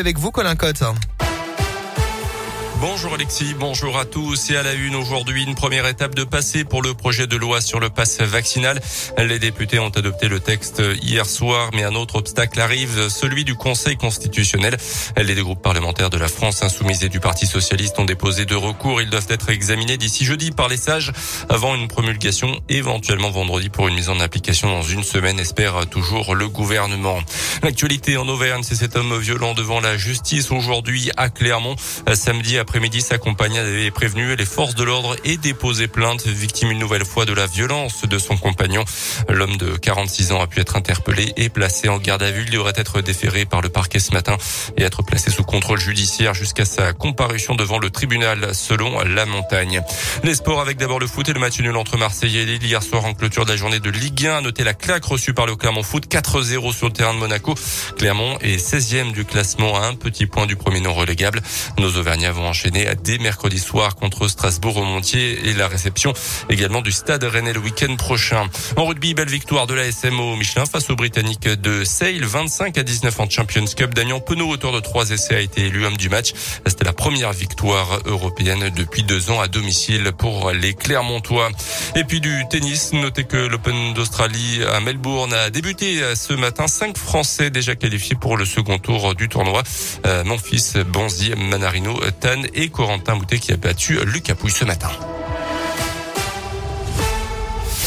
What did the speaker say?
Avec vous, Colin Cotte. Bonjour Alexis, bonjour à tous et à la une aujourd'hui une première étape de passé pour le projet de loi sur le pass vaccinal. Les députés ont adopté le texte hier soir mais un autre obstacle arrive, celui du Conseil constitutionnel. Les deux groupes parlementaires de la France insoumise et du Parti socialiste ont déposé deux recours. Ils doivent être examinés d'ici jeudi par les sages avant une promulgation éventuellement vendredi pour une mise en application dans une semaine, espère toujours le gouvernement. L'actualité en Auvergne, c'est cet homme violent devant la justice aujourd'hui à Clermont. Samedi après-midi, sa compagne avait prévenu les forces de l'ordre et déposé plainte, victime une nouvelle fois de la violence de son compagnon. L'homme de 46 ans a pu être interpellé et placé en garde à vue. Il devrait être déféré par le parquet ce matin et être placé sous contrôle judiciaire jusqu'à sa comparution devant le tribunal selon la montagne. Les sports avec d'abord le foot et le match nul entre Marseille et Lille hier soir en clôture de la journée de Ligue 1. Notez la claque reçue par le Clermont Foot 4-0 sur le terrain de Monaco. Clermont est 16e du classement à un petit point du premier non relégable. Nos Auvergnats vont enchaîné dès mercredi soir contre Strasbourg au Montier et la réception également du Stade Rennais le week-end prochain. En rugby, belle victoire de la SMO Michelin face aux Britanniques de Sale, 25 à 19 en Champions Cup. Daniel Penaud, auteur de trois essais, a été élu homme du match. C'était la première victoire européenne depuis deux ans à domicile pour les Clermontois. Et puis du tennis, notez que l'Open d'Australie à Melbourne a débuté ce matin. Cinq Français déjà qualifiés pour le second tour du tournoi. Euh, mon fils Bonzi, Manarino, Tan et Corentin Moutet qui a battu Lucas Pouille ce matin.